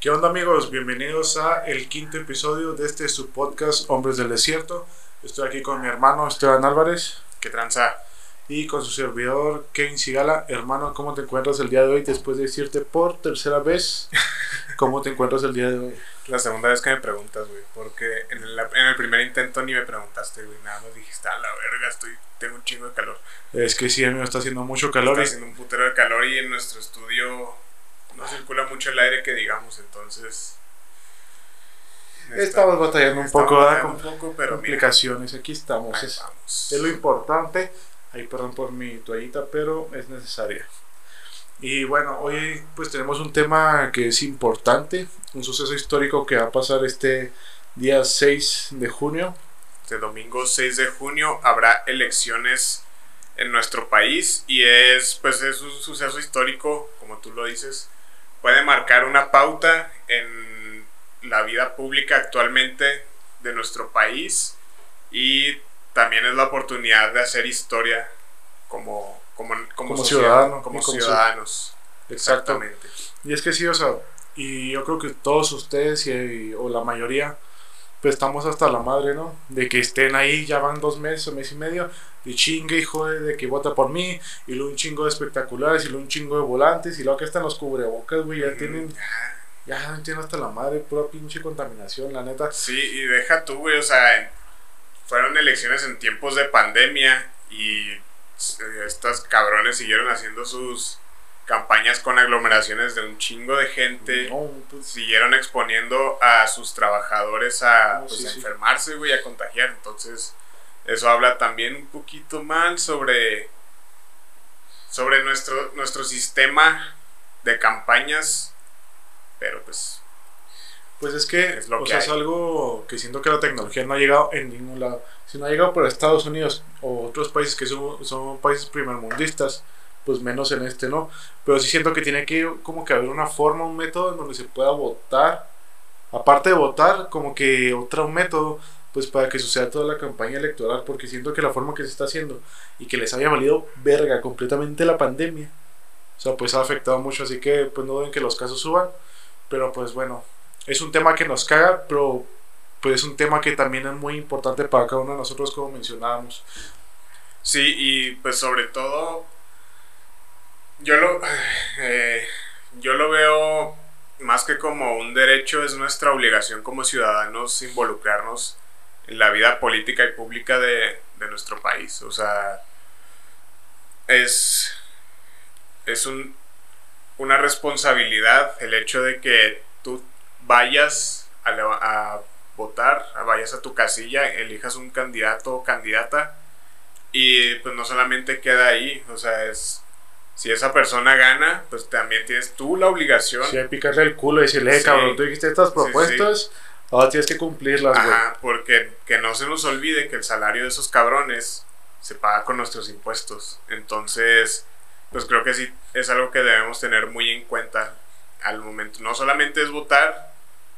¿Qué onda amigos? Bienvenidos a el quinto episodio de este su podcast Hombres del Desierto. Estoy aquí con mi hermano Esteban Álvarez. ¿Qué tranza? Y con su servidor Kevin Sigala. Hermano, ¿cómo te encuentras el día de hoy? Después de decirte por tercera vez, ¿cómo te encuentras el día de hoy? La segunda vez que me preguntas, güey. Porque en el, en el primer intento ni me preguntaste, güey. Nada más dijiste, a la verga, estoy, tengo un chingo de calor. Es que sí, amigo, está haciendo mucho calor. Está haciendo un putero de calor y en nuestro estudio no circula mucho el aire que digamos, entonces... Estamos batallando un poco, batallando con un poco, pero mira, complicaciones. Aquí estamos. ahí Es, lo importante. Ay, perdón por mi toallita, pero es necesaria. Y bueno, hoy pues tenemos un tema que es importante, un suceso histórico que va a pasar este día 6 de junio. Este domingo 6 de junio habrá elecciones en nuestro país y es pues es un suceso histórico, como tú lo dices, puede marcar una pauta en la vida pública actualmente de nuestro país y también es la oportunidad de hacer historia como como, como, Como ciudadano, como ciudadanos. Exactamente. Y es que sí, o sea, y yo creo que todos ustedes y, o la mayoría, pues estamos hasta la madre, ¿no? De que estén ahí, ya van dos meses o mes y medio, y chingue y jode de que vota por mí, y luego un chingo de espectaculares, y luego un chingo de volantes, y luego que están los cubrebocas, güey, ya tienen, ya tienen hasta la madre, pura pinche contaminación, la neta. Sí, y deja tú, güey, o sea, en- fueron elecciones en tiempos de pandemia y eh, estos cabrones siguieron haciendo sus campañas con aglomeraciones de un chingo de gente. No, pues, Siguieron exponiendo a sus trabajadores a No, pues, sí, a enfermarse, güey, a contagiar. Entonces, eso habla también un poquito mal sobre, sobre nuestro, nuestro sistema de campañas. Pero pues, Pues es que, Es lo o que sea, es algo que siento que la tecnología no ha llegado en ningún lado. Si no ha llegado por Estados Unidos o otros países que son, son países primermundistas, pues menos en este, ¿no? Pero sí siento que tiene que como que haber una forma, un método en donde se pueda votar. Aparte de votar, como que otro método, pues para que suceda toda la campaña electoral, porque siento que la forma que se está haciendo y que les haya valido verga completamente la pandemia, o sea, pues ha afectado mucho, así que pues no duden que los casos suban, pero pues bueno, es un tema que nos caga, pero pues es un tema que también es muy importante para cada uno de nosotros, como mencionábamos. Sí, y pues sobre todo, yo lo, eh, yo lo veo más que como un derecho, es nuestra obligación como ciudadanos involucrarnos en la vida política y pública de, de nuestro país. O sea, es, es un, una responsabilidad el hecho de que tú vayas a, a votar, vayas a tu casilla, elijas un candidato o candidata y pues no solamente queda ahí, o sea, es si esa persona gana, pues también tienes tú la obligación. Que picarle el culo y decirle, eh, Sí. cabrón, tú dijiste estas Sí, propuestas, ahora tienes que cumplirlas, güey. Ajá, porque que no se nos olvide que el salario de esos cabrones se paga con nuestros impuestos. Entonces, pues creo que sí es algo que debemos tener muy en cuenta al momento. No solamente es votar,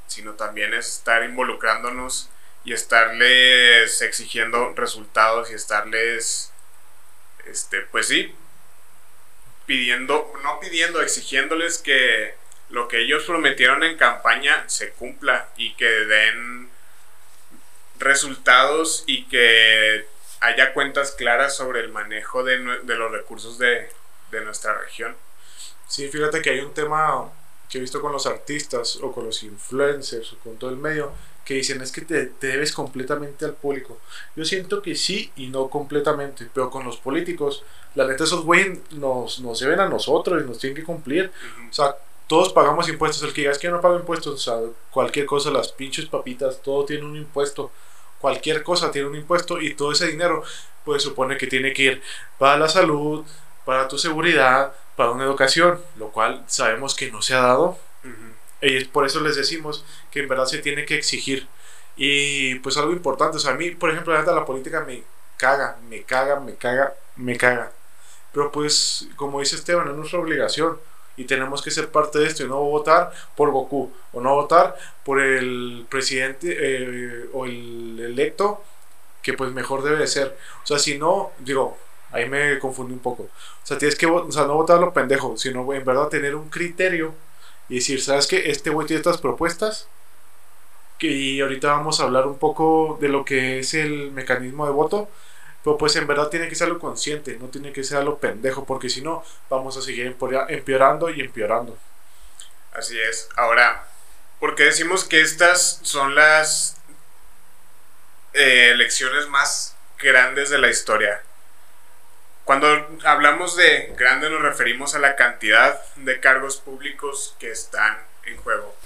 sino también es estar involucrándonos y estarles exigiendo resultados y estarles, este, pues sí, pidiendo, no pidiendo, exigiéndoles que lo que ellos prometieron en campaña se cumpla y que den resultados y que haya cuentas claras sobre el manejo de, de los recursos de, de nuestra región. Sí, fíjate que hay un tema que he visto con los artistas o con los influencers o con todo el medio que dicen es que te, te debes completamente al público. Yo siento que sí y no completamente, pero con los políticos, la neta esos güeyes nos, nos deben a nosotros y nos tienen que cumplir. O sea, todos pagamos impuestos. El que diga es que no pago impuestos, o sea, cualquier cosa, las pinches papitas, todo tiene un impuesto. Cualquier cosa tiene un impuesto y todo ese dinero, pues supone que tiene que ir para la salud, para tu seguridad, para una educación, lo cual sabemos que no se ha dado. Y por eso les decimos que en verdad se tiene que exigir. Y pues algo importante, o sea, a mí, por ejemplo, la la política me caga, me caga, me caga, me caga. Pero pues, como dice Esteban, es nuestra obligación. Y tenemos que ser parte de esto y no votar por Goku. O no votar por el presidente eh, o el electo que pues mejor debe de ser. O sea, si no, digo, ahí me confundí un poco. O sea, tienes que, o sea, no votar a lo pendejo, sino en verdad tener un criterio y decir, ¿sabes qué? Este güey tiene estas propuestas. Y ahorita vamos a hablar un poco de lo que es el mecanismo de voto. Pero pues en verdad tiene que ser algo consciente, no tiene que ser algo pendejo, porque si no, vamos a seguir empeorando y empeorando. Así es. Ahora, ¿por qué decimos que estas son las eh, elecciones más grandes de la historia? Cuando hablamos de grande nos referimos a la cantidad de cargos públicos que están en juego.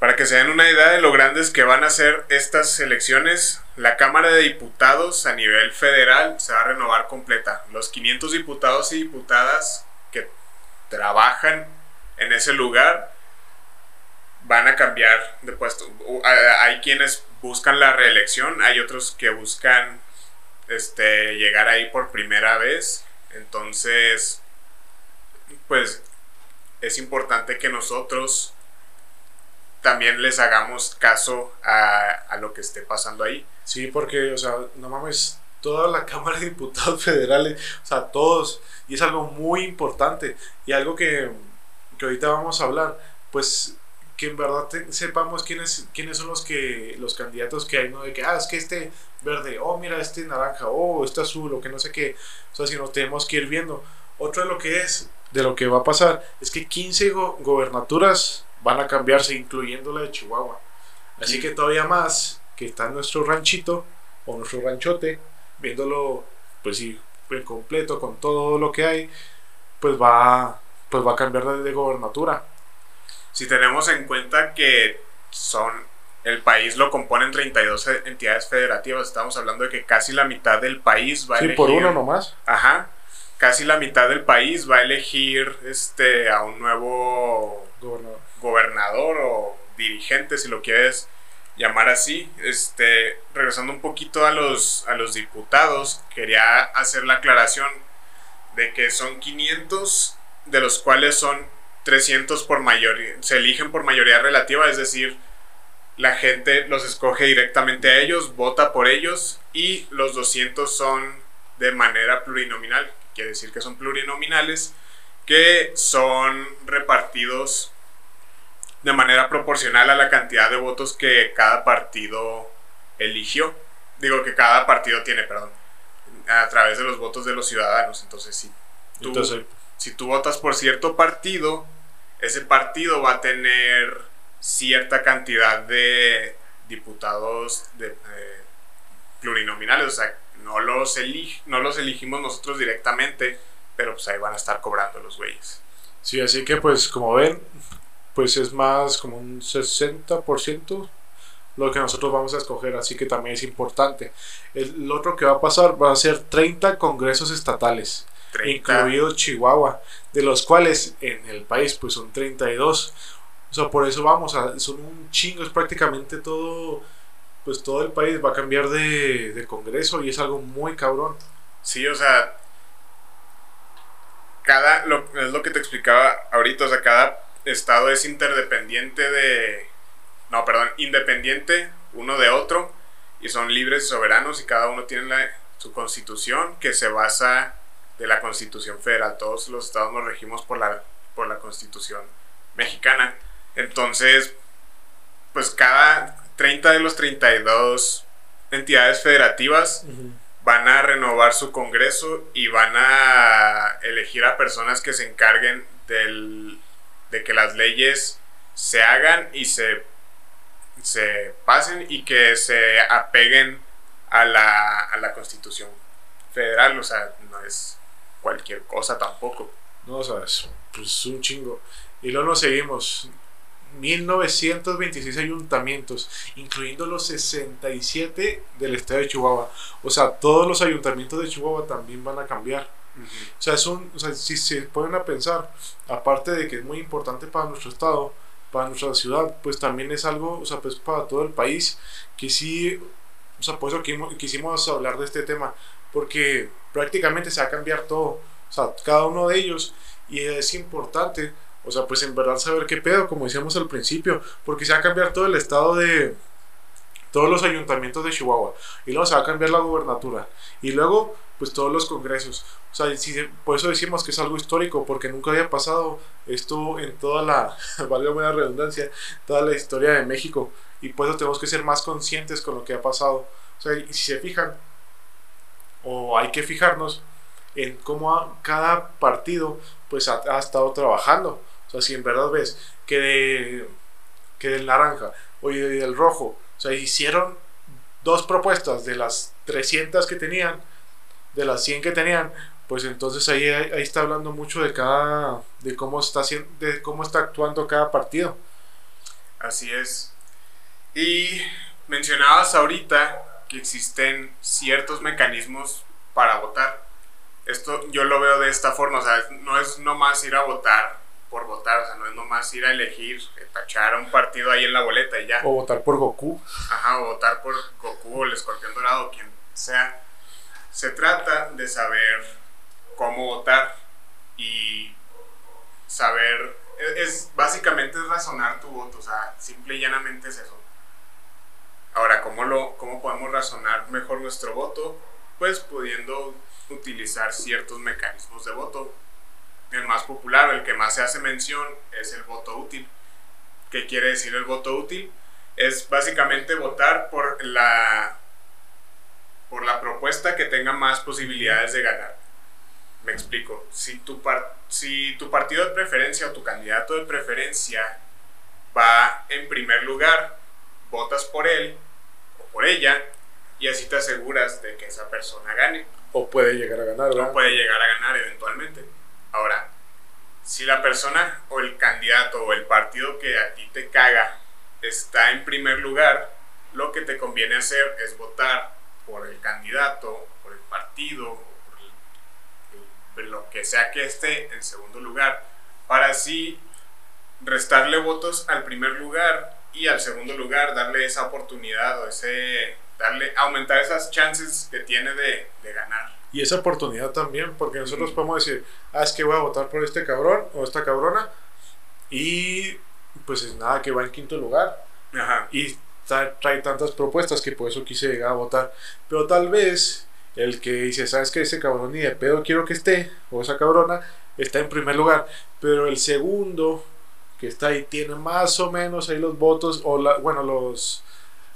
Para que se den una idea de lo grandes que van a ser estas elecciones, la Cámara de Diputados a nivel federal se va a renovar completa. Los 500 diputados y diputadas que trabajan en ese lugar van a cambiar de puesto. Hay quienes buscan la reelección, hay otros que buscan este, llegar ahí por primera vez. Entonces, pues es importante que nosotros también les hagamos caso a, lo que esté pasando ahí. Sí, porque, o sea, no mames, toda la Cámara de Diputados Federales, o sea, todos, y es algo muy importante y algo que, que ahorita vamos a hablar, pues que en verdad sepamos quiénes, quiénes son los que los candidatos que hay, no de que, ah, es que este verde, oh, mira, este naranja, oh, este azul, o que no sé qué, o sea, si nos tenemos que ir viendo. Otro de lo que es, de lo que va a pasar, es que 15 gobernaturas van a cambiarse, incluyendo la de Chihuahua. Así que todavía más que está en nuestro ranchito, o nuestro ranchote, viéndolo, pues sí, en completo, con todo lo que hay, pues va, pues va a cambiar de gobernatura. Si tenemos en cuenta que son el país lo componen 32 entidades federativas, estamos hablando de que casi la mitad del país va a sí, por uno nomás. Ajá. Casi la mitad del país va a elegir este a un nuevo gobernador, gobernador o dirigente si lo quieres llamar así. Este, regresando un poquito a los a los diputados, quería hacer la aclaración de que son 500 de los cuales son 300 por mayoría, se eligen por mayoría relativa, es decir, la gente los escoge directamente a ellos, vota por ellos y los 200 son de manera plurinominal, quiere decir que son plurinominales, que son repartidos de manera proporcional a la cantidad de votos que cada partido eligió. Digo que cada partido tiene, perdón, a través de los votos de los ciudadanos. Entonces, si tú, si tú votas por cierto partido, ese partido va a tener cierta cantidad de diputados de, eh, plurinominales, o sea, no los, no los elegimos nosotros directamente, pero pues ahí van a estar cobrando los güeyes. Sí, así que pues como ven, pues es más como un 60% lo que nosotros vamos a escoger, así que también es importante. El, otro que va a pasar va a ser 30 congresos estatales, incluido Chihuahua, de los cuales en el país pues son 32. O sea, por eso vamos, son un chingo, es prácticamente todo, pues todo el país va a cambiar de, de congreso y es algo muy cabrón. Sí, o sea, cada, lo, es lo que te explicaba ahorita, o sea, cada estado es interdependiente de, no, perdón, independiente uno de otro y son libres y soberanos y cada uno tiene la, su constitución que se basa de la constitución federal. Todos los estados nos regimos por la, por la constitución mexicana. Entonces, pues cada 30 de los 32 entidades federativas van a renovar su congreso y van a elegir a personas que se encarguen del, de que las leyes se hagan y se, se pasen y que se apeguen a la, a la constitución federal. O sea, no es cualquier cosa tampoco. No, o sea, es pues, un chingo. Y luego nos seguimos. 1926 ayuntamientos, incluyendo los 67 del estado de Chihuahua. O sea, todos los ayuntamientos de Chihuahua también van a cambiar. O sea, es un, o sea, si se ponen a pensar, aparte de que es muy importante para nuestro estado, para nuestra ciudad, pues también es algo, o sea, pues para todo el país, que sí, o sea, por eso quisimos hablar de este tema, porque prácticamente se va a cambiar todo, o sea, cada uno de ellos, y es importante, o sea, pues en verdad saber qué pedo, como decíamos al principio, porque se va a cambiar todo el estado de, todos los ayuntamientos de Chihuahua, y luego se va a cambiar la gubernatura, y luego pues todos los congresos. O sea, por eso decimos que es algo histórico, porque nunca había pasado esto en toda la, valga buena redundancia, toda la historia de México, y por eso tenemos que ser más conscientes con lo que ha pasado. O sea, y si se fijan, o hay que fijarnos en cómo cada partido pues ha, ha estado trabajando. O sea, si en verdad ves que, de, que del naranja o del rojo, o sea, hicieron dos propuestas de las 300 que tenían, de las 100 que tenían, pues entonces ahí, ahí está hablando mucho de cada, de cómo está, de cómo está actuando cada partido. Así es. Y mencionabas ahorita que existen ciertos mecanismos para votar. Esto yo lo veo de esta forma, o sea, no es nomás ir a votar por votar, o sea, no es nomás ir a elegir, tachar a un partido ahí en la boleta y ya. O votar por Goku. Ajá, o votar por Goku o el escorpión dorado, quien sea. Se trata de saber cómo votar y saber, es, básicamente es razonar tu voto, o sea, simple y llanamente es eso. Ahora, ¿cómo, lo, ¿cómo podemos razonar mejor nuestro voto? Pues pudiendo utilizar ciertos mecanismos de voto el más popular, el que más se hace mención, es el voto útil. ¿Qué quiere decir el voto útil? Es básicamente votar por la, por la propuesta que tenga más posibilidades de ganar. Me explico. Si tu, si tu partido de preferencia o tu candidato de preferencia va en primer lugar, votas por él o por ella y así te aseguras de que esa persona gane. O puede llegar a ganar, O puede llegar a ganar eventualmente. Ahora, si la persona o el candidato o el partido que a ti te caga está en primer lugar, lo que te conviene hacer es votar por el candidato, por el partido, por lo que sea que esté en segundo lugar, para así restarle votos al primer lugar y al segundo lugar darle esa oportunidad o ese darle aumentar esas chances que tiene de ganar y esa oportunidad también, porque nosotros podemos decir, ah, es que voy a votar por este cabrón o esta cabrona, y pues es nada que va en quinto lugar. Y trae tantas propuestas que por eso quise llegar a votar. Pero tal vez el que dice, sabes que ese cabrón ni de pedo quiero que esté, o esa cabrona, está en primer lugar, pero el segundo que está ahí tiene más o menos ahí los votos, o la, bueno, los,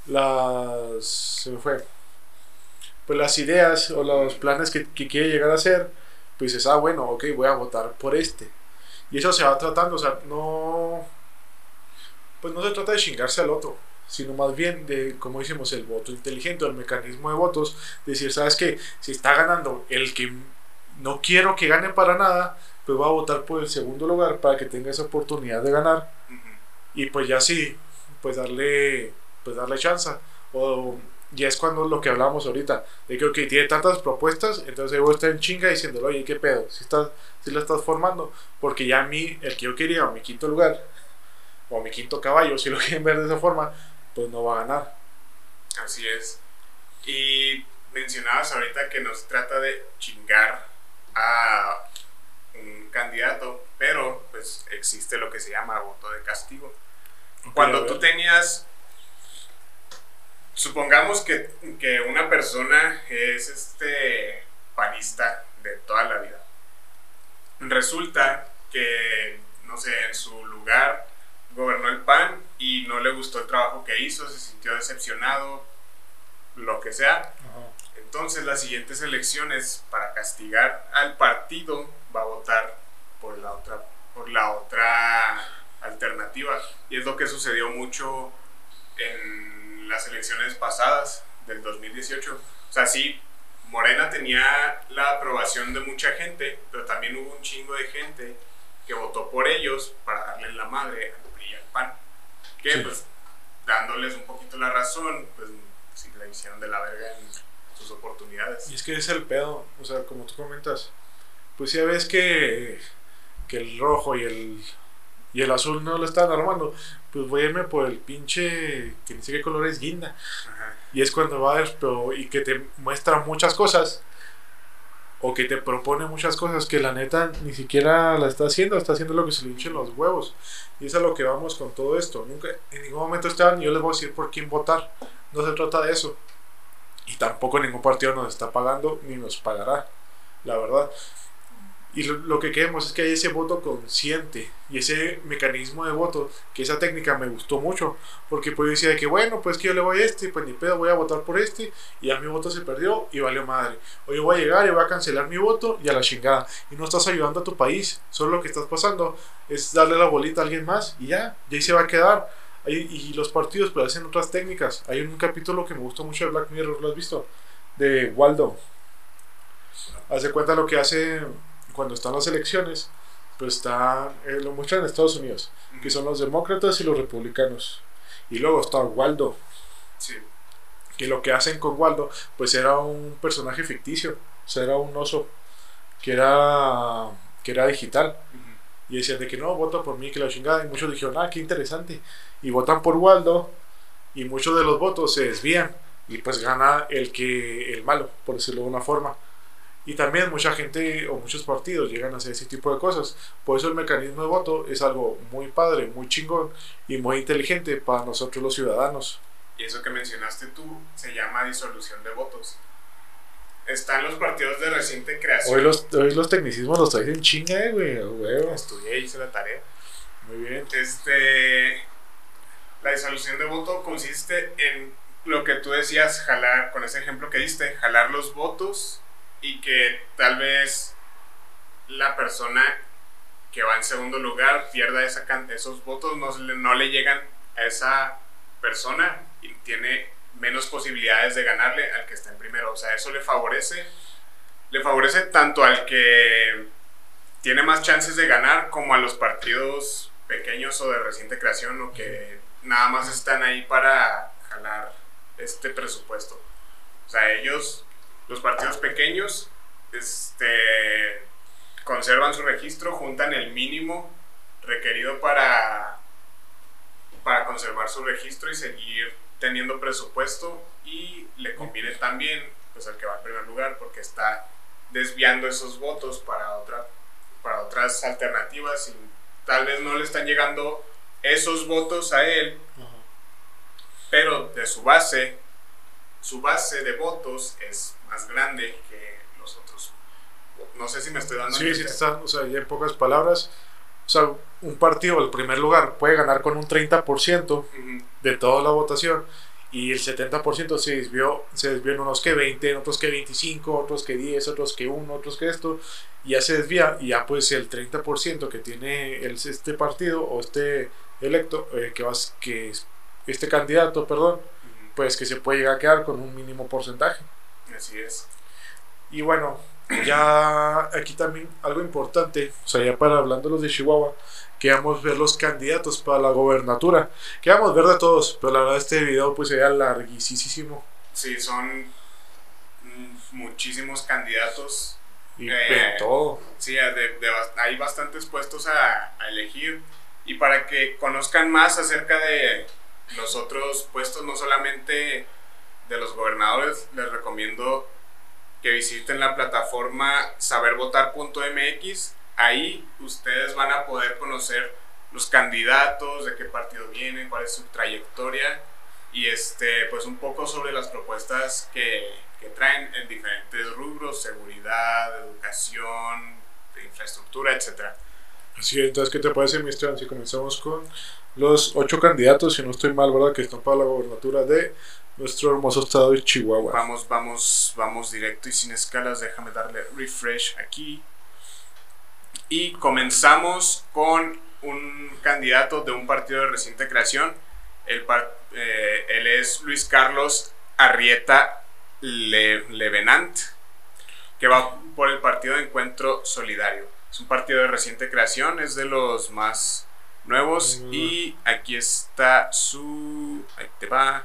las, se me fue, pues las ideas o los planes que, quiere llegar a hacer, pues dices, ah, bueno, ok, voy a votar por este. Y eso se va tratando, o sea, no, pues no se trata de chingarse al otro, sino más bien de, como decimos, el voto inteligente, el mecanismo de votos, decir, sabes que si está ganando el que no quiero que gane para nada, pues voy a votar por el segundo lugar para que tenga esa oportunidad de ganar. Y pues ya sí, pues darle, pues darle chance. O ya es cuando lo que hablamos ahorita, de que okay, tiene tantas propuestas, entonces vos está en chinga diciéndole, oye, ¿qué pedo? Si, estás, si lo estás formando, porque ya a mí, el que yo quería, o mi quinto lugar, o mi quinto caballo, si lo quieren ver de esa forma, pues no va a ganar. Así es. Y mencionabas ahorita que nos trata de chingar a un candidato, pero pues existe lo que se llama voto de castigo. Cuando tú tenías supongamos que, una persona es este panista de toda la vida. Resulta que, no sé, en su lugar gobernó el PAN y no le gustó el trabajo que hizo, se sintió decepcionado, lo que sea. Entonces las siguientes elecciones para castigar al partido va a votar por la otra, por la otra alternativa. Y es lo que sucedió mucho en las elecciones pasadas del 2018. O sea, sí, Morena tenía la aprobación de mucha gente, pero también hubo un chingo de gente que votó por ellos para darle la madre al PRI al PAN. Que pues dándoles un poquito la razón, pues sí la hicieron de la verga en sus oportunidades. Y es que es el pedo, o sea, como tú comentas, pues ya ves que, que el rojo y el y el azul no lo están armando, pues voy a irme por el pinche que ni sé qué color es guinda. Y es cuando va a ver, pero, y que te muestra muchas cosas. o que te propone muchas cosas que la neta ni siquiera la está haciendo, está haciendo lo que se le hinchen los huevos. Y es a lo que vamos con todo esto. Nunca, en ningún momento estaban, yo les voy a decir por quién votar. No se trata de eso. Y tampoco ningún partido nos está pagando ni nos pagará, la verdad. Y lo, que queremos es que haya ese voto consciente y ese mecanismo de voto, que esa técnica me gustó mucho, porque pues decía de que bueno, pues que yo le voy a este, pues ni pedo, voy a votar por este, y ya mi voto se perdió y valió madre. O yo voy a llegar y voy a cancelar mi voto y a la chingada. Y no estás ayudando a tu país, solo lo que estás pasando es darle la bolita a alguien más y ya, y ahí se va a quedar. y los partidos pues hacen otras técnicas. Hay un capítulo que me gustó mucho de Black Mirror, ¿lo has visto? De Waldo. Hace cuenta lo que hace cuando están las elecciones, pues está, eh, lo muestran en Estados Unidos, que son los demócratas y los republicanos. Y luego está Waldo. Sí. Que lo que hacen con Waldo, pues era un personaje ficticio, o sea, era un oso que era, que era digital. Y decían de que no, vota por mí, que la chingada. Y muchos dijeron, ah, qué interesante. Y votan por Waldo, y muchos de los votos se desvían. Y pues gana el que el malo, por decirlo de una forma. Y también mucha gente o muchos partidos llegan a hacer ese tipo de cosas. Por eso el mecanismo de voto es algo muy padre, muy chingón y muy inteligente para nosotros los ciudadanos. Y eso que mencionaste tú se llama disolución de votos. Están los partidos de reciente creación. Hoy los, hoy los tecnicismos los traes en chinga, eh, güey. Estudié, hice la tarea. Muy bien. Este, la disolución de voto consiste en lo que tú decías, jalar, con ese ejemplo que diste, jalar los votos y que tal vez la persona que va en segundo lugar pierda esa esos votos, no, no le llegan a esa persona y tiene menos posibilidades de ganarle al que está en primero. O sea, eso le favorece, le favorece tanto al que tiene más chances de ganar como a los partidos pequeños o de reciente creación o que nada más están ahí para jalar este presupuesto. O sea, ellos los partidos pequeños este, conservan su registro, juntan el mínimo requerido para, para conservar su registro y seguir teniendo presupuesto y le conviene también pues al que va en primer lugar porque está desviando esos votos para otra para otras alternativas y tal vez no le están llegando esos votos a él pero de su base su base de votos es más grande que los otros. No sé si me estoy dando. Sí, sí, está, o sea, ya en pocas palabras, o sea, un partido, el primer lugar, puede ganar con un 30% de toda la votación y el 70% se desvió, se desvió en unos que 20, otros que 25, otros que 10, otros que 1, otros que esto, y ya se desvía, y ya pues el 30% que tiene el, este partido o este electo, eh, que, vas, que este candidato, perdón, pues que se puede llegar a quedar con un mínimo porcentaje. Así es. Y bueno, ya aquí también algo importante, o sea, ya para hablando los de Chihuahua, queríamos ver los candidatos para la gobernatura. Queríamos ver de todos, pero la verdad este video pues sería larguísimo. Sí, son muchísimos candidatos. Y eh, todo. Sí, hay bastantes puestos a, a elegir. Y para que conozcan más acerca de los otros puestos, no solamente de los gobernadores, les recomiendo que visiten la plataforma sabervotar.mx. Ahí ustedes van a poder conocer los candidatos, de qué partido vienen, cuál es su trayectoria y este, pues un poco sobre las propuestas que, que traen en diferentes rubros, seguridad, educación, infraestructura, etc. Así es, entonces, ¿qué te parece, mi Esteban, si comenzamos con los ocho candidatos, si no estoy mal, ¿verdad? Que están para la gobernatura de nuestro hermoso estado de Chihuahua. Vamos, vamos, vamos directo y sin escalas. Déjame darle refresh aquí. Y comenzamos con un candidato de un partido de reciente creación. El eh, él es Luis Carlos Arrieta Levenant, que va por el partido de Encuentro Solidario. Es un partido de reciente creación, es de los más nuevos. Y aquí está su. Ahí te va.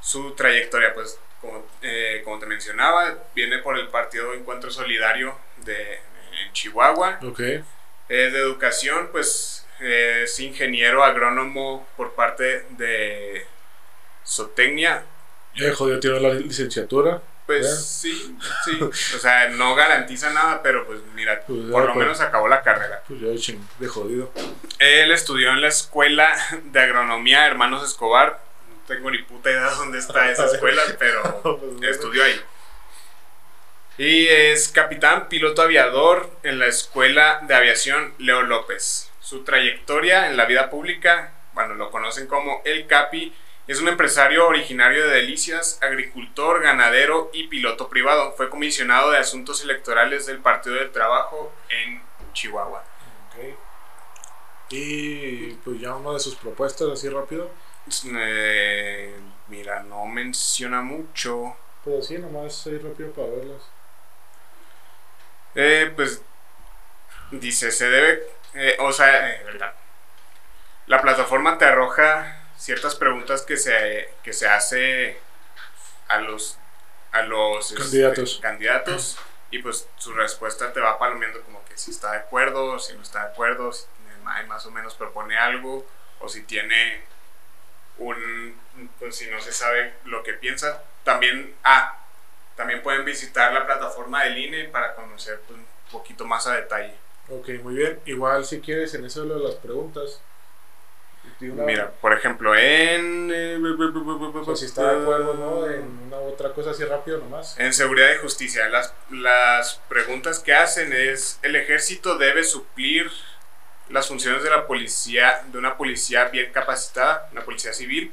Su trayectoria, pues, como, eh, como te mencionaba, viene por el Partido Encuentro Solidario de en Chihuahua. Ok. Es de educación, pues es ingeniero agrónomo por parte de Zootecnia. Ya jodido, tiene la licenciatura. Pues sí, sí. O sea, no garantiza nada, pero pues mira, Pues, por lo pues. menos acabó la carrera. Pues ya de jodido. Él estudió en la escuela de agronomía Hermanos Escobar. Tengo ni puta idea dónde está esa escuela, pero Pues, estudió ahí. Y es capitán piloto aviador en la Escuela de Aviación Leo López. Su trayectoria en la vida pública, bueno, lo conocen como El Capi, es un empresario originario de Delicias, agricultor, ganadero y piloto privado. Fue comisionado de asuntos electorales del Partido del Trabajo en Chihuahua. Ok. Y pues ya una de sus propuestas, así rápido. Eh, mira, no menciona mucho. Pero sí, nomás ahí rápido para verlas. Eh, pues dice, se debe, eh, o sea, eh, verdad. La plataforma te arroja ciertas preguntas que se, que se hace a los, a los este, Candidatos. candidatos y pues su respuesta te va palomeando como que si está de acuerdo, si no está de acuerdo, si tiene- más o menos propone algo o si tiene un, pues si no se sabe lo que piensa. También, ah, también pueden visitar la plataforma del INE para conocer pues, un poquito más a detalle. Ok, muy bien. Igual si quieres en eso de las preguntas. Mira, por ejemplo, en... eh, o sea, si está de acuerdo, ¿no? En una otra cosa así rápido nomás. En seguridad y justicia, las, las preguntas que hacen es, ¿el ejército debe suplir las funciones de la policía, de una policía bien capacitada, una policía civil?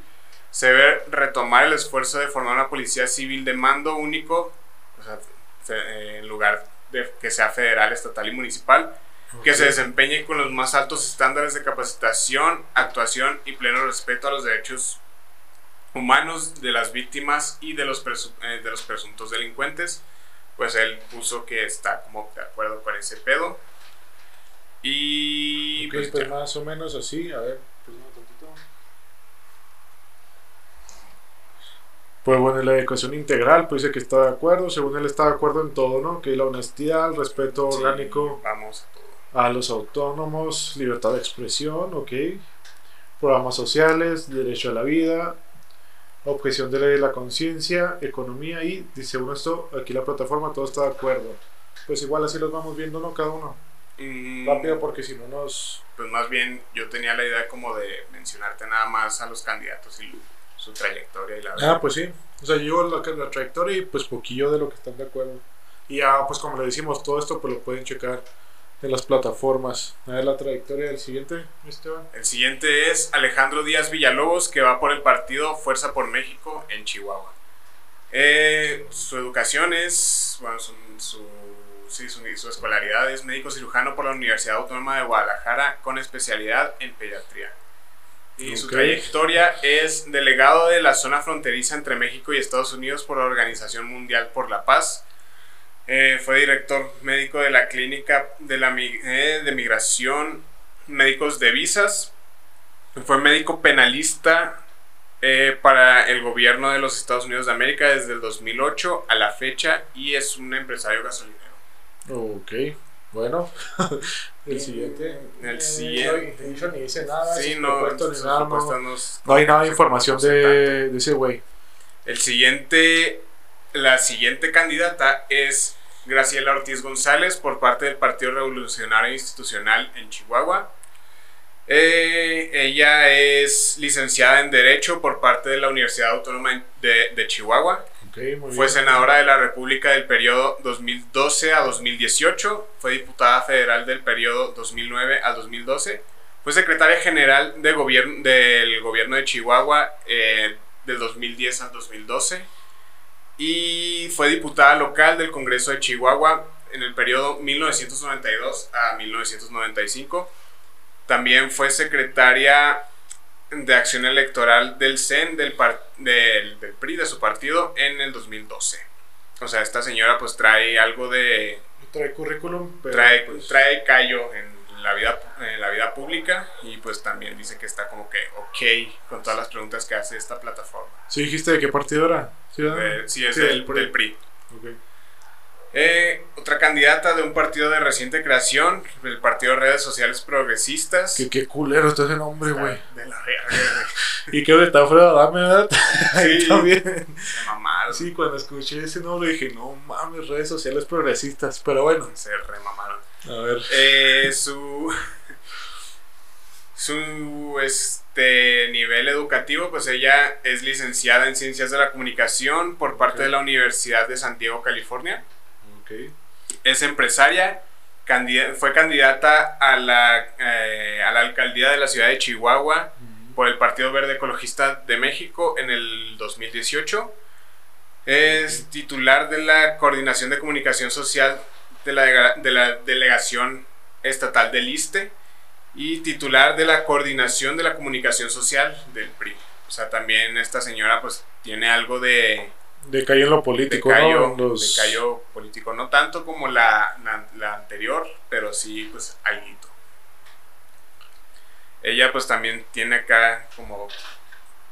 ¿Se debe retomar el esfuerzo de formar una policía civil de mando único, o sea, eh, en lugar de que sea federal, estatal y municipal? que se desempeñe con los más altos estándares de capacitación, actuación y pleno respeto a los derechos humanos de las víctimas y de los, eh, de los presuntos delincuentes. Pues él puso que está como de acuerdo con ese pedo. Y pues pues más o menos así. A ver, pues tantito. Pues bueno, la educación integral, pues dice que está de acuerdo, según él está de acuerdo en todo, ¿no? Que la honestidad, el respeto Sí, orgánico Vamos a los autónomos, libertad de expresión, ok. Programas sociales, derecho a la vida, objeción de ley de la conciencia, economía y, dice según esto, aquí la plataforma todo está de acuerdo. Pues igual así los vamos viendo, ¿no? Cada uno. Rápido porque si no nos... Pues más bien yo tenía la idea como de mencionarte nada más a los candidatos y su trayectoria y la Ah, pues sí. O sea, yo llevo la, la trayectoria y pues poquillo de lo que están de acuerdo. Y ya, pues como le decimos, todo esto pues lo pueden checar en las plataformas. A ver la trayectoria del siguiente, Esteban. El siguiente es Alejandro Díaz Villalobos, que va por el partido Fuerza por México en Chihuahua. Eh, su educación es, bueno, su, su, sí, su, su escolaridad es médico cirujano por la Universidad Autónoma de Guadalajara con especialidad en pediatría. Y su Ok. trayectoria es delegado de la zona fronteriza entre México y Estados Unidos por la Organización Mundial por la Paz. Eh, fue director médico de la Clínica de, la, eh, de Migración Médicos de Visas. Fue médico penalista eh, para el gobierno de los Estados Unidos de América desde el 2008 a la fecha y es un empresario gasolinero. Ok, bueno. el siguiente. El siguiente. ni nada. Sí, no, ni nada, no. No hay nada de información de, de ese güey. El siguiente, la siguiente candidata es Graciela Ortiz González por parte del Partido Revolucionario Institucional en Chihuahua. Eh, ella es licenciada en Derecho por parte de la Universidad Autónoma de, de Chihuahua. Muy Fue bien. senadora de la República del periodo 2012 a 2018. Fue diputada federal del periodo 2009 a 2012. Fue secretaria general de gobierno, del gobierno de Chihuahua eh, del 2010 al 2012. Y fue diputada local del Congreso de Chihuahua en el periodo 1992 a 1995. También fue secretaria de acción electoral del CEN del, par- del, del PRI, de su partido, en el 2012. O sea, esta señora pues trae algo de... Trae currículum, pero trae, pues, trae callo en la, vida, en la vida pública y pues también dice que está como que ok con todas las preguntas que hace esta plataforma. ¿Sí dijiste de qué partido era? ¿Sí? Eh, sí, es del, del PRI. del PRI. Ok. Eh, otra candidata de un partido de reciente creación, el Partido Redes Sociales Progresistas. Qué, qué culero está ese nombre, güey. De la verga, güey. Y creo que está fuera de Adame, ¿verdad? Sí. también. Mamaron. Sí, cuando escuché ese nombre dije, no mames, redes sociales progresistas. Pero bueno, Se remamaron. a ver. Eh, su. Su este nivel educativo, pues ella es licenciada en Ciencias de la Comunicación por parte de la Universidad de San Diego, California. Ok. Es empresaria, candida- fue candidata a la, eh, a la alcaldía de la ciudad de Chihuahua por el Partido Verde Ecologista de México en el 2018. Es titular de la Coordinación de Comunicación Social de la, de la Delegación Estatal del ISTE y titular de la Coordinación de la Comunicación Social del PRI. O sea, también esta señora pues tiene algo de, De callo en lo político, callo, ¿no? Los- de callo político, no tanto como la, la, la anterior, pero sí pues alguito. Ella pues también tiene acá como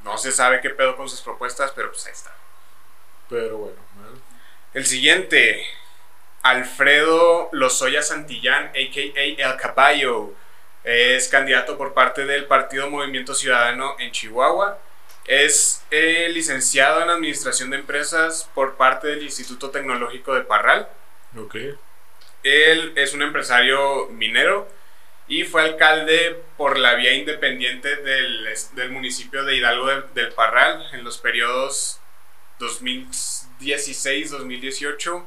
no se sabe qué pedo con sus propuestas, pero pues ahí está. Pero bueno, ¿no? El siguiente, Alfredo Lozoya Santillán, a.k.a. El Caballo, es candidato por parte del Partido Movimiento Ciudadano en Chihuahua. Es eh, licenciado en Administración de Empresas por parte del Instituto Tecnológico de Parral. Ok. Él es un empresario minero y fue alcalde por la vía independiente del, del municipio de Hidalgo de- del Parral en los periodos 2016-2018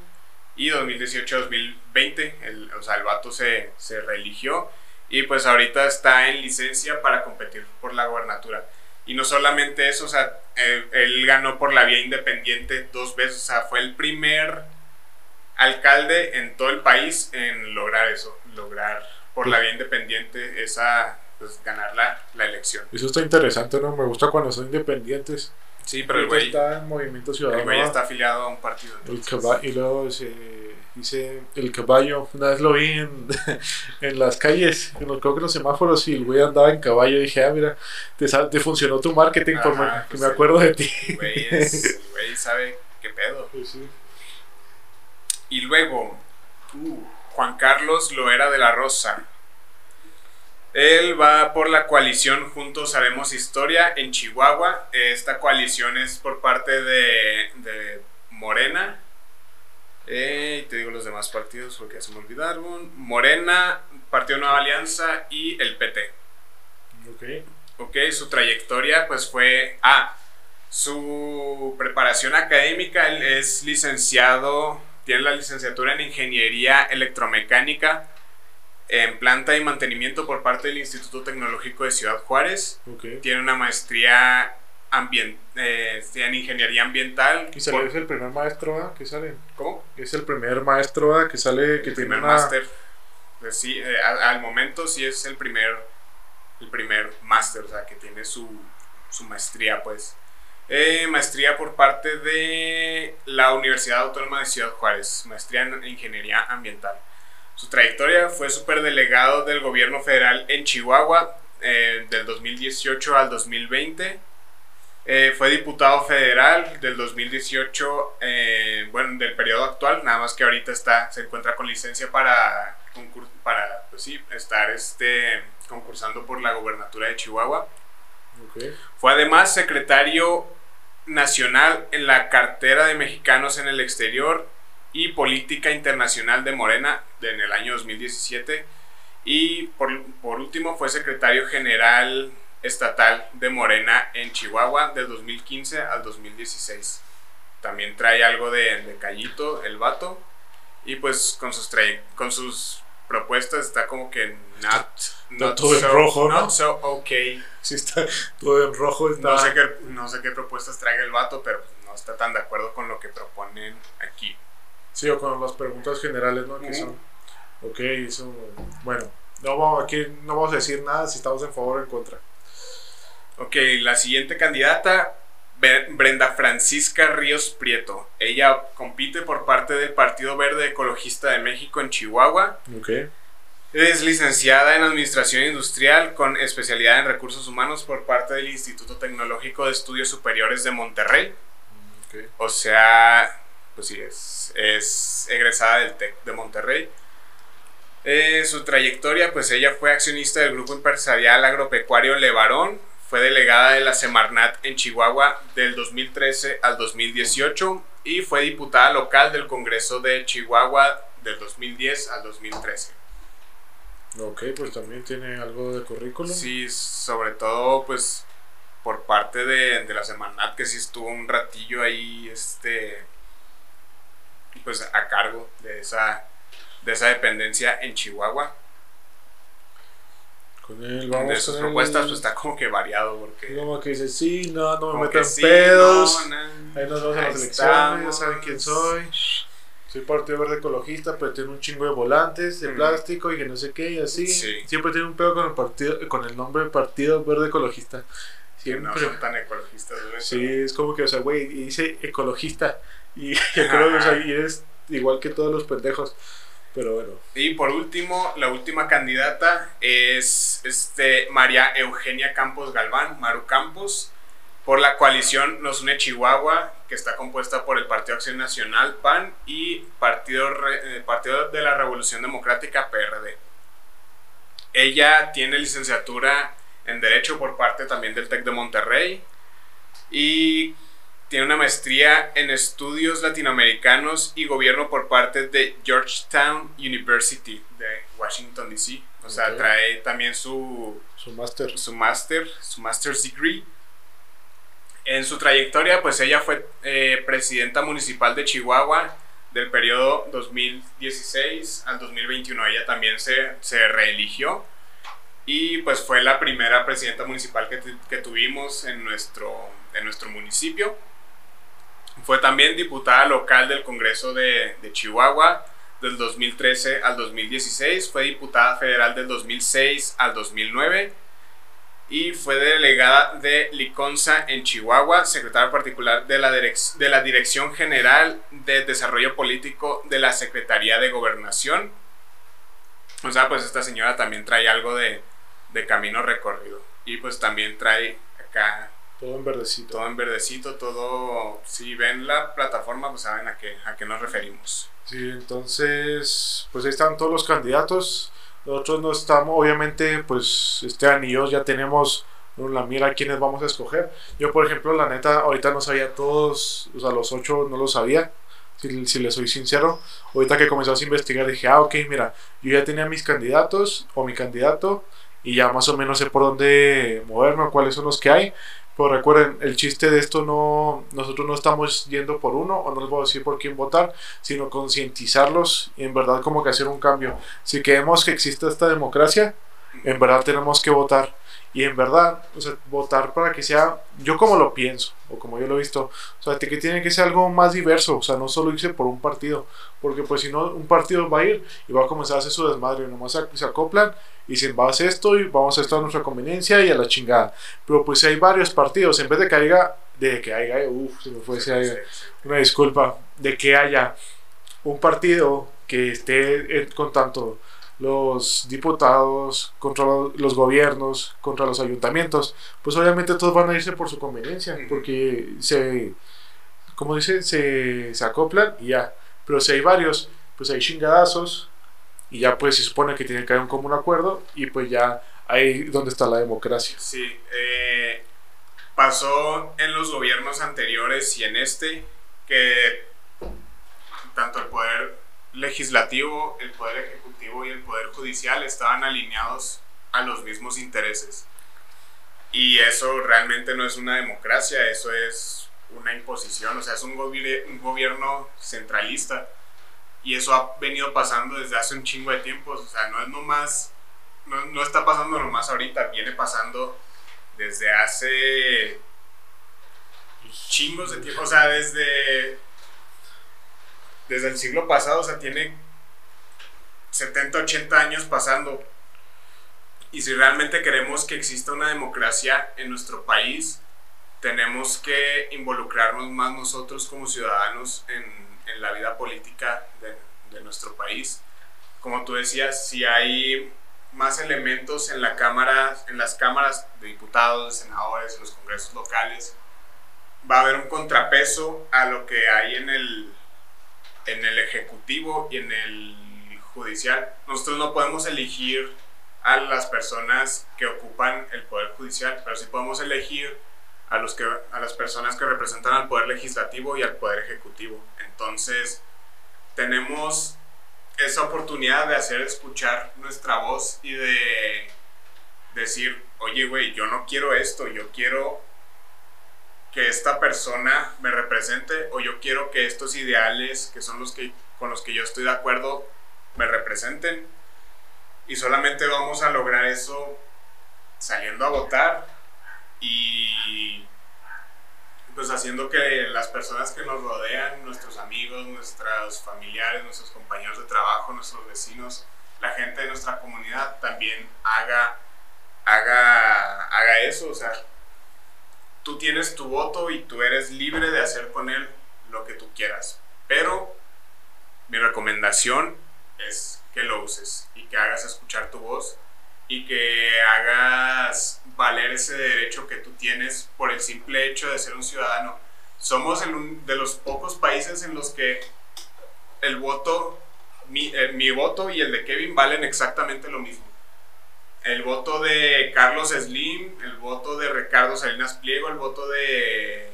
y 2018-2020. El, o sea, el vato se, se reeligió y pues ahorita está en licencia para competir por la gobernatura. Y no solamente eso, o sea, él, él ganó por la vía independiente dos veces, o sea, fue el primer alcalde en todo el país en lograr eso, lograr por la vía independiente esa, pues ganar la, la elección. Eso está interesante, ¿no? Me gusta cuando son independientes. Sí, pero el güey, está en Movimiento el Ciudadano. güey ¿no? está afiliado a un partido. El y luego dice, dice el caballo. Una vez lo vi en, en las calles, en los, creo que los semáforos, y el güey andaba en caballo. Y dije, ah, mira, te, te funcionó tu marketing, por Ajá, me- que pues me acuerdo de ti. El güey, es- el güey sabe qué pedo. Pues sí. Y luego, uh, Juan Carlos Loera de la Rosa. Él va por la coalición Juntos Haremos Historia en Chihuahua. Esta coalición es por parte de, de Morena. Eh, y te digo los demás partidos porque ya se me olvidaron. Morena, Partido Nueva Alianza y el PT. Ok. Ok, su trayectoria pues fue... Ah, su preparación académica, él es licenciado, tiene la licenciatura en Ingeniería Electromecánica en Planta y Mantenimiento por parte del Instituto Tecnológico de Ciudad Juárez. Ok. Tiene una maestría ambien- eh, en Ingeniería Ambiental. Y sale, por- es el primer maestro ¿ah? que sale. ¿Cómo? Es el primer maestro ¿ah? que sale, que el tiene primer una... máster. Pues sí, eh, al, al momento sí es el primer, el primer máster, o sea, que tiene su, su maestría, pues. Eh, maestría por parte de la Universidad Autónoma de Ciudad Juárez, maestría en Ingeniería Ambiental. Su trayectoria fue superdelegado del gobierno federal en Chihuahua eh, del 2018 al 2020. Eh, fue diputado federal del 2018, eh, bueno, del periodo actual, nada más que ahorita está, se encuentra con licencia para, para pues sí, estar este, concursando por la gobernatura de Chihuahua. Fue además secretario nacional en la cartera de mexicanos en el exterior y política internacional de Morena de- en el año 2017. Y por, por último fue secretario general estatal de Morena en Chihuahua del 2015 al 2016. También trae algo de, de callito el vato. Y pues con sus, con sus propuestas está como que not, not todo en so, rojo, ¿no? so okay. Sí, está todo en rojo. Está... No sé, qué, no sé qué propuestas traiga el vato, pero no está tan de acuerdo con lo que proponen aquí. Sí, o con las preguntas generales, ¿no? Que Ujú. son. Ok, eso. Bueno, no vamos, aquí no vamos a decir nada si estamos en favor o en contra. Ok, la siguiente candidata, Brenda Francisca Ríos Prieto. Ella compite por parte del Partido Verde Ecologista de México en Chihuahua. Ok. Es licenciada en Administración Industrial con especialidad en Recursos Humanos por parte del Instituto Tecnológico de Estudios Superiores de Monterrey. Ok. O sea, pues sí, es, es egresada del TEC de Monterrey. Eh, su trayectoria, pues ella fue accionista del grupo empresarial agropecuario Levarón, fue delegada de la Semarnat en Chihuahua del 2013 al 2018 y fue diputada local del Congreso de Chihuahua del 2010 al 2013. Ok, pues también tiene algo de currículum. Sí, sobre todo pues por parte de, de la Semarnat que sí estuvo un ratillo ahí este pues a cargo de esa de esa dependencia en Chihuahua con él vamos de sus propuestas pues está como que variado porque como que dice sí no no me metan sí, pedos no, ahí nos vamos a las elecciones ya saben quién soy. Soy partido verde ecologista pero tiene un chingo de volantes de Ujú. plástico y que no sé qué y así. Sí. siempre tiene un pedo con el partido con el nombre partido verde ecologista. Que no siempre son tan ecologistas sí es como que o sea güey y dice ecologista y yo creo que o sea, y eres igual que todos los pendejos pero bueno Y por último, la última candidata es este María Eugenia Campos Galván, Maru Campos, por la coalición Nos Une Chihuahua, que está compuesta por el Partido Acción Nacional, PAN, y Partido, eh, Partido de la Revolución Democrática, PRD. Ella tiene licenciatura en Derecho por parte también del TEC de Monterrey y tiene una maestría en estudios latinoamericanos y gobierno por parte de Georgetown University de Washington DC. O sea, trae también su, su máster su máster, su master's degree. En su trayectoria, pues ella fue eh, presidenta municipal de Chihuahua del periodo 2016 al 2021. Ella también se, se reeligió y pues fue la primera presidenta municipal que, que tuvimos en nuestro, en nuestro municipio. Fue también diputada local del Congreso de, de Chihuahua del 2013 al 2016, fue diputada federal del 2006 al 2009 y fue delegada de Liconza en Chihuahua, secretaria particular de la, de la Dirección General de Desarrollo Político de la Secretaría de Gobernación. O sea, pues esta señora también trae algo de, de camino recorrido. Y pues también trae acá todo en verdecito todo en verdecito, todo... Si ven la plataforma, pues saben a qué, a qué nos referimos. Sí, entonces, pues ahí están todos los candidatos. Nosotros no estamos, obviamente, pues Esteban y yo ya tenemos la mira a quiénes vamos a escoger. Yo, por ejemplo, la neta, ahorita no sabía todos, o sea, los ocho no los sabía, si, si les soy sincero. Ahorita que comenzamos a investigar dije, ah, ok, mira, yo ya tenía mis candidatos o mi candidato y ya más o menos sé por dónde moverme, cuáles son los que hay. Pero recuerden, el chiste de esto no, nosotros no estamos yendo por uno o no les voy a decir por quién votar, sino concientizarlos y en verdad como que hacer un cambio. Si queremos que exista esta democracia, en verdad tenemos que votar. Y en verdad, o sea, votar para que sea, yo como lo pienso, o como yo lo he visto, o sea, que tiene que ser algo más diverso, o sea, no solo irse por un partido, porque pues si no, un partido va a ir y va a comenzar a hacer su desmadre, nomás se, se acoplan y dicen, va a hacer esto y vamos a esto a nuestra conveniencia y a la chingada. Pero pues si hay varios partidos, en vez de que haya, de que haya, uff, se me fue haya, una disculpa, de que haya un partido que esté con tanto los diputados, contra lo- los gobiernos, contra los ayuntamientos, pues obviamente todos van a irse por su conveniencia, porque se, como dice, se, se acoplan y ya. Pero si hay varios, pues hay chingadazos y ya pues se supone que tiene que haber un común acuerdo y pues ya ahí donde está la democracia. Sí, eh, pasó en los gobiernos anteriores y en este que tanto el poder legislativo, el poder ejecutivo y el poder judicial estaban alineados a los mismos intereses. Y eso realmente no es una democracia, eso es una imposición, o sea, es un, un gobierno centralista. Y eso ha venido pasando desde hace un chingo de tiempo, o sea, no es nomás no, no está pasando nomás ahorita, viene pasando desde hace chingos de tiempo, o sea, desde desde el siglo pasado, o sea, tiene 70, 80 años pasando. Y si realmente queremos que exista una democracia en nuestro país, tenemos que involucrarnos más nosotros como ciudadanos en, en la vida política de, de nuestro país. Como tú decías, si hay más elementos en la cámara, en las cámaras de diputados, de senadores, en los congresos locales, va a haber un contrapeso a lo que hay en el, en el ejecutivo y en el judicial. Nosotros no podemos elegir a las personas que ocupan el poder judicial, pero sí podemos elegir a, los que, a las personas que representan al poder legislativo y al poder ejecutivo. Entonces, tenemos esa oportunidad de hacer escuchar nuestra voz y de decir, oye, güey, yo no quiero esto, yo quiero que esta persona me represente o yo quiero que estos ideales que son los que con los que yo estoy de acuerdo me representen. Y solamente vamos a lograr eso saliendo a votar y pues haciendo que las personas que nos rodean, nuestros amigos, nuestros familiares, nuestros compañeros de trabajo, nuestros vecinos, la gente de nuestra comunidad también haga, haga, haga eso, o sea, tú tienes tu voto y tú eres libre de hacer con él lo que tú quieras. Pero mi recomendación es que lo uses y que hagas escuchar tu voz y que hagas valer ese derecho que tú tienes por el simple hecho de ser un ciudadano. Somos de los pocos países en los que el voto, mi, eh, mi voto y el de Kevin valen exactamente lo mismo el voto de Carlos Slim, el voto de Ricardo Salinas Pliego, el voto de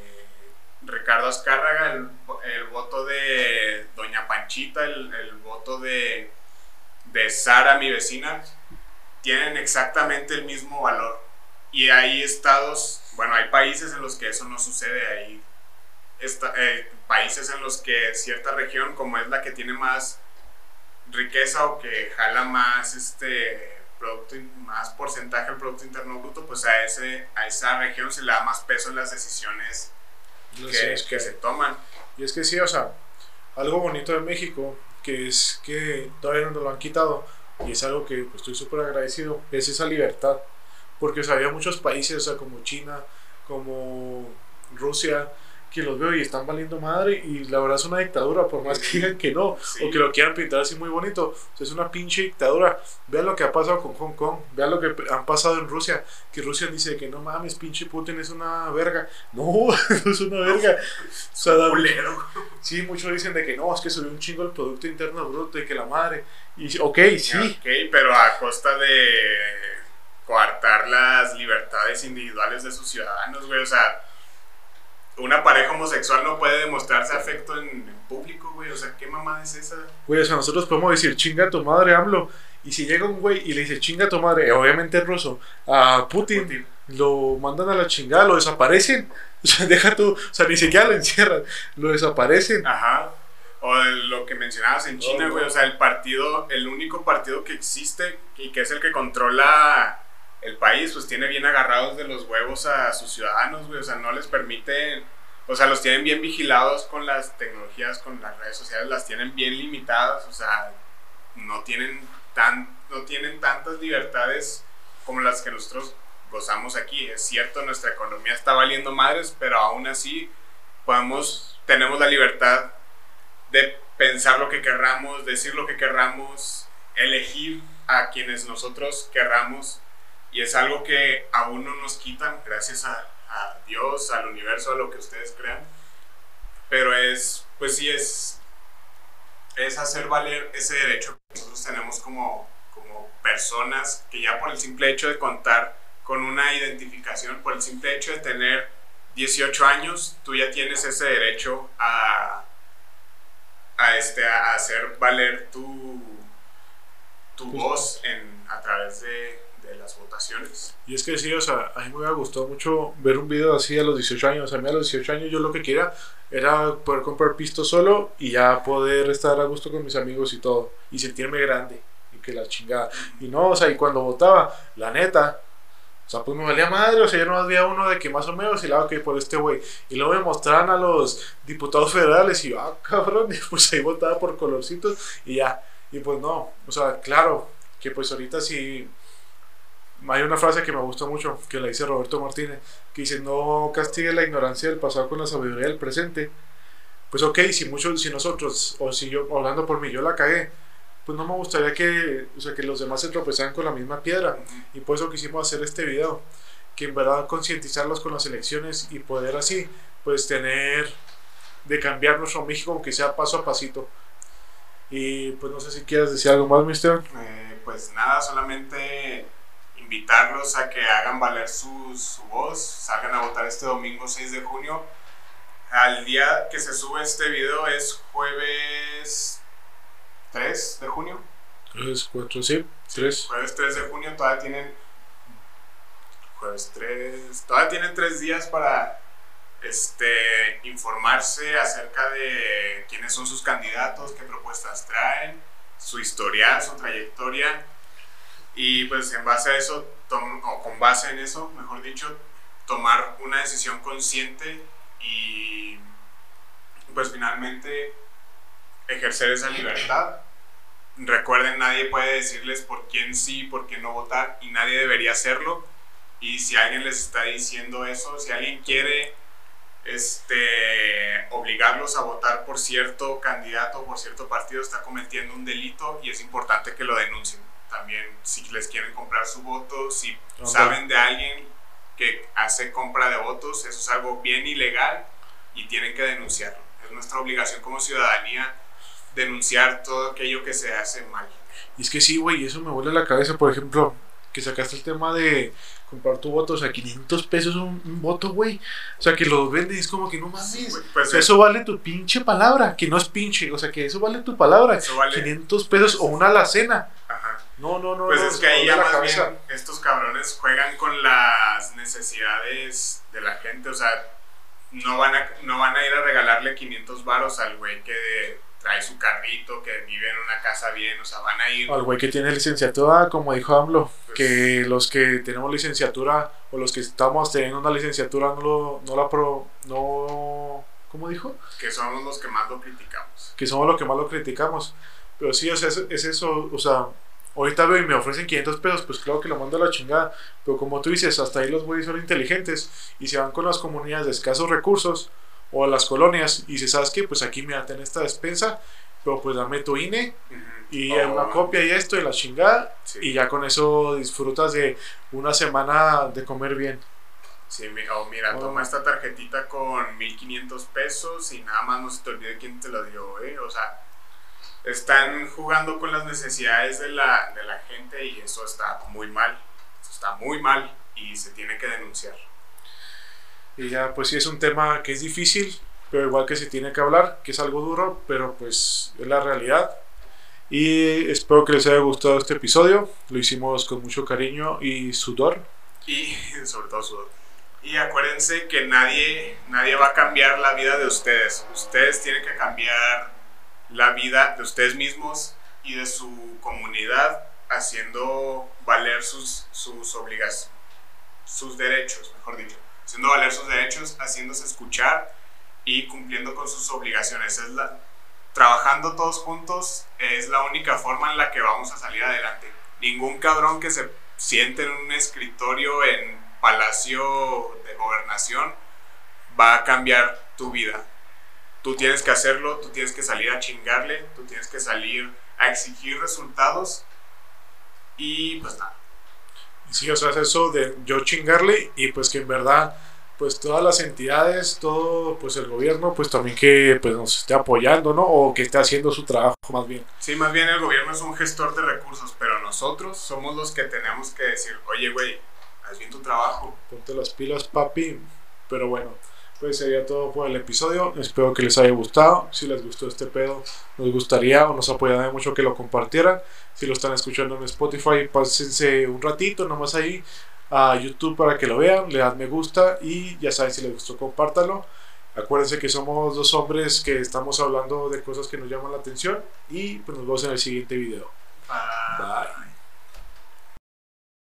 Ricardo Azcárraga, el, voto de Doña Panchita, el, voto de, de Sara, mi vecina, tienen exactamente el mismo valor. Y hay estados, bueno, hay países en los que eso no sucede. Hay eh, países en los que cierta región, como es la que tiene más riqueza o que jala más este producto más porcentaje del Producto Interno Bruto, pues a, ese, a esa región se le da más peso en las decisiones que, que, se toman. Y es que sí, o sea, algo bonito de México, que es que todavía no lo han quitado, y es algo que pues, estoy súper agradecido, es esa libertad. Porque o sea, había muchos países, o sea, como China, como Rusia, que los veo y están valiendo madre y la verdad es una dictadura, por más que digan que no, o que lo quieran pintar así muy bonito, es una pinche dictadura. Vean lo que ha pasado con Hong Kong, vean lo que han pasado en Rusia, que Rusia dice que no mames, pinche Putin es una verga. No, no es una verga. O sea, sí, muchos dicen de que no, es que subió un chingo el Producto Interno Bruto y que la madre. Y ok, sí. Ok, pero a costa de coartar las libertades individuales de sus ciudadanos, güey, o sea una pareja homosexual no puede demostrarse afecto en, público, güey. O sea, ¿qué mamá es esa? Güey, o sea, nosotros podemos decir chinga tu madre, AMLO. Y si llega un güey y le dice chinga tu madre, obviamente es ruso, a Putin, lo mandan a la chingada, lo desaparecen. O sea, deja tú, o sea, ni siquiera lo encierran, lo desaparecen. Ajá. O lo que mencionabas en China, güey, o sea, el partido, el único partido que existe y que es el que controla el país pues tiene bien agarrados de los huevos a sus ciudadanos, o sea, no les permite, o sea, los tienen bien vigilados con las tecnologías, con las redes sociales, las tienen bien limitadas, o sea, no tienen tan, no tienen tantas libertades como las que nosotros gozamos aquí. Es cierto, nuestra economía está valiendo madres, pero aún así podemos, tenemos la libertad de pensar lo que querramos, decir lo que querramos, elegir a quienes nosotros querramos y es algo que aún no nos quitan, gracias a, Dios, al universo, a lo que ustedes crean. Pero es, pues sí, es, es hacer valer ese derecho que nosotros tenemos como, como personas, que ya por el simple hecho de contar con una identificación, por el simple hecho de tener 18 años, tú ya tienes ese derecho a, a, este, a hacer valer tu, tu voz en, a través de votaciones. Y es que sí, o sea, a mí me gustado mucho ver un video así a los 18 años. A mí a los 18 años yo lo que quería era poder comprar pisto solo y ya poder estar a gusto con mis amigos y todo. Y sentirme grande y que la chingada. Y no, o sea, y cuando votaba, la neta, o sea, pues me valía madre, o sea, yo no había uno de que más o menos y la ok por este güey. Y luego me mostraban a los diputados federales y yo, ah, cabrón, y pues ahí votaba por colorcitos y ya. Y pues no, o sea, claro, que pues ahorita sí hay una frase que me gusta mucho, que la dice Roberto Martínez, que dice, no castigue la ignorancia del pasado con la sabiduría del presente. Pues ok, si muchos, si nosotros, o si yo, hablando por mí, yo la cagué, pues no me gustaría que, o sea, que los demás se tropezaran con la misma piedra. Y por eso quisimos hacer este video, que en verdad concientizarlos con las elecciones y poder así, pues tener, de cambiar nuestro México, aunque sea paso a pasito. Y pues no sé si quieres decir algo más, mister. Eh, pues nada, solamente invitarlos a que hagan valer su, su voz, salgan a votar este domingo 6 de junio. Al día que se sube este video es jueves 3 de junio. Jueves 4, sí, 3. Jueves 3 de junio todavía tienen. Jueves 3. Todavía tienen 3 días para este, informarse acerca de quiénes son sus candidatos, qué propuestas traen, su historial, su trayectoria. Y pues en base a eso, o con base en eso, mejor dicho, tomar una decisión consciente y pues finalmente ejercer esa libertad. Recuerden, nadie puede decirles por quién sí, por quién no votar y nadie debería hacerlo. Y si alguien les está diciendo eso, si alguien quiere este, obligarlos a votar por cierto candidato o por cierto partido, está cometiendo un delito y es importante que lo denuncien. También si les quieren comprar su voto, si saben de alguien que hace compra de votos, eso es algo bien ilegal y tienen que denunciarlo. Es nuestra obligación como ciudadanía denunciar todo aquello que se hace mal. Y es que sí, güey, eso me vuelve la cabeza, por ejemplo, que sacaste el tema de comprar tu voto, o sea, 500 pesos un, voto, güey. O sea, que lo venden, es como que no mames. pues eso vale tu pinche palabra, que no es pinche, o sea, que eso vale tu palabra. 500 pesos o una alacena. No, no, no. Pues es que ahí ya más bien estos cabrones juegan con las necesidades de la gente, o sea, no van a, no van a ir a regalarle 500 varos al güey que trae su carrito, que vive en una casa bien, o sea, van a ir... Al güey que tiene licenciatura, como dijo AMLO, pues que los que tenemos licenciatura o los que estamos teniendo una licenciatura no, lo, no la pro... no... ¿Cómo dijo? Que somos los que más lo criticamos. Que somos los que más lo criticamos. Pero sí, o sea, es, es eso, o sea, ahorita veo y me ofrecen 500 pesos, pues claro que lo mando a la chingada. Pero como tú dices, hasta ahí los güeyes son inteligentes y se van con las comunidades de escasos recursos o a las colonias y si sabes que pues aquí me en esta despensa pero pues dame tu INE y una copia y esto y la chingada y ya con eso disfrutas de una semana de comer bien. Sí, o mira, toma esta tarjetita con 1500 pesos y nada más no se te olvide quién te la dio, ¿eh? O sea, están jugando con las necesidades de la, de la gente y eso está muy mal. está muy mal y se tiene que denunciar. Y ya, pues sí es un tema que es difícil, pero igual que se tiene que hablar, que es algo duro, pero pues es la realidad. Y espero que les haya gustado este episodio. Lo hicimos con mucho cariño y sudor. Y sobre todo sudor. Y acuérdense que nadie, nadie va a cambiar la vida de ustedes. Ustedes tienen que cambiar la vida de ustedes mismos y de su comunidad haciendo valer sus, sus obligaciones, sus derechos, mejor dicho haciendo valer sus derechos, haciéndose escuchar y cumpliendo con sus obligaciones. Es la, trabajando todos juntos es la única forma en la que vamos a salir adelante. Ningún cabrón que se siente en un escritorio en Palacio de Gobernación va a cambiar tu vida. Tú tienes que hacerlo, tú tienes que salir a chingarle, tú tienes que salir a exigir resultados y pues nada. Sí, o sea, eso de yo chingarle y pues que en verdad pues todas las entidades, todo pues el gobierno pues también que pues nos esté apoyando, ¿no? O que esté haciendo su trabajo más bien. Sí, más bien el gobierno es un gestor de recursos, pero nosotros somos los que tenemos que decir, oye, güey, haz bien tu trabajo. Ponte las pilas, papi. Pero bueno, pues sería todo por el episodio. Espero que les haya gustado. Si les gustó este pedo, nos gustaría o nos apoyaría mucho que lo compartieran. Si lo están escuchando en Spotify, pásense un ratito nomás ahí a YouTube para que lo vean, le dan me gusta y ya saben si les gustó, compártanlo. Acuérdense que somos dos hombres que estamos hablando de cosas que nos llaman la atención y pues nos vemos en el siguiente video. Bye.